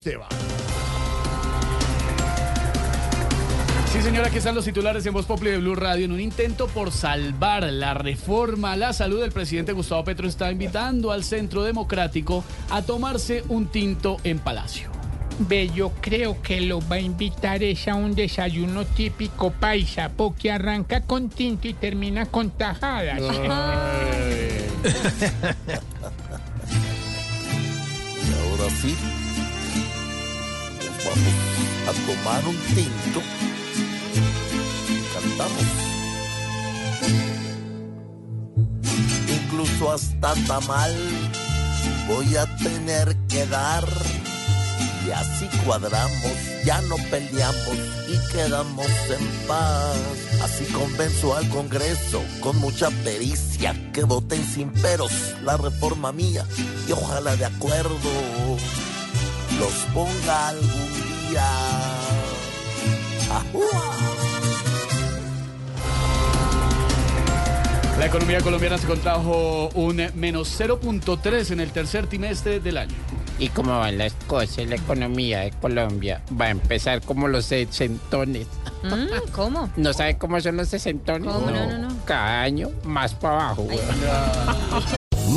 Se va. Sí, señora, aquí están los titulares en Voz Populi de Blue Radio. En un intento por salvar la reforma a la salud, el presidente Gustavo Petro está invitando al Centro Democrático a tomarse un tinto en Palacio. Ve, yo creo que lo va a invitar es a un desayuno típico paisa, porque arranca con tinto y termina con tajadas. Y a tomar un tinto. Cantamos. Incluso hasta tamal voy a tener que dar. Y así cuadramos, ya no peleamos y quedamos en paz. Así convenzo al Congreso con mucha pericia que voten sin peros la reforma mía y ojalá de acuerdo los ponga algún día. La economía colombiana se contrajo un menos 0.3 en el tercer trimestre del año. ¿Y cómo van las cosas? La economía de Colombia va a empezar como los sesentones. Mm, ¿Cómo? ¿No sabe cómo son los sesentones? ¿Cómo? No, no, no. Cada año más para abajo. güey.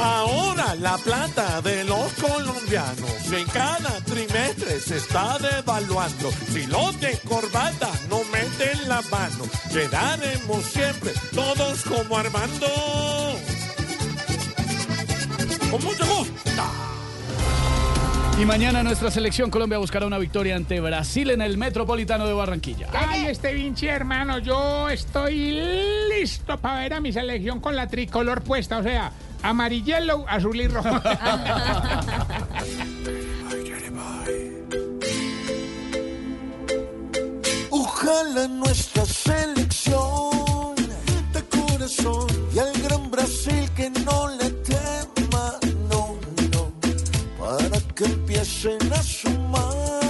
Ahora la plata de los colombianos en cada trimestre se está devaluando. Si los de corbata no meten la mano, quedaremos siempre todos como Armando. Con mucho gusto. Y mañana nuestra selección Colombia buscará una victoria ante Brasil en el Metropolitano de Barranquilla. Ay, este Vinci, hermano, yo estoy listo para ver a mi selección con la tricolor puesta, o sea, amarillelo, azul y rojo. Ojalá nuestra selección de corazón y al gran Brasil que no le tema, no, no, para que empiecen a sumar